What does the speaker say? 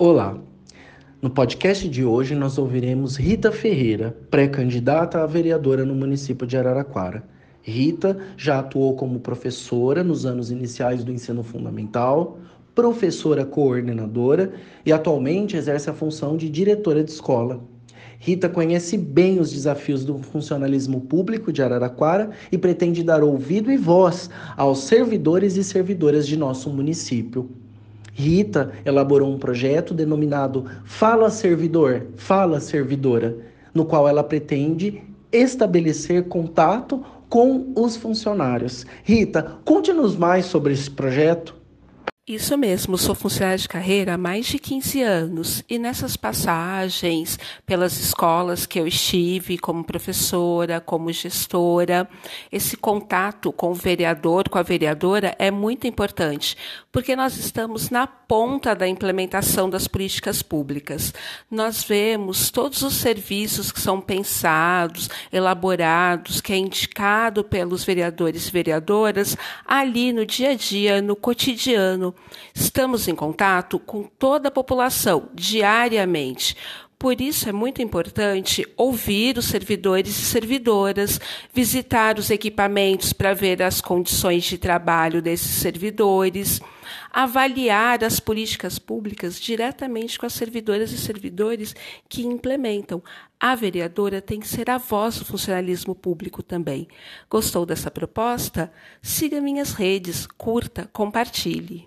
Olá! No podcast de hoje nós ouviremos Rita Ferreira, pré-candidata a vereadora no município de Araraquara. Rita já atuou como professora nos anos iniciais do ensino fundamental, professora coordenadora e atualmente exerce a função de diretora de escola. Rita conhece bem os desafios do funcionalismo público de Araraquara e pretende dar ouvido e voz aos servidores e servidoras de nosso município. Rita elaborou um projeto denominado Fala Servidor, Fala Servidora, no qual ela pretende estabelecer contato com os funcionários. Rita, conte-nos mais sobre esse projeto. Isso mesmo, sou funcionária de carreira há mais de 15 anos e nessas passagens pelas escolas que eu estive como professora, como gestora, esse contato com o vereador, com a vereadora é muito importante, porque nós estamos na ponta da implementação das políticas públicas. Nós vemos todos os serviços que são pensados, elaborados, que é indicado pelos vereadores e vereadoras ali no dia a dia, no cotidiano Estamos em contato com toda a população diariamente. Por isso é muito importante ouvir os servidores e servidoras, visitar os equipamentos para ver as condições de trabalho desses servidores, avaliar as políticas públicas diretamente com as servidoras e servidores que implementam. A vereadora tem que ser a voz do funcionalismo público também. Gostou dessa proposta? Siga minhas redes, curta, compartilhe.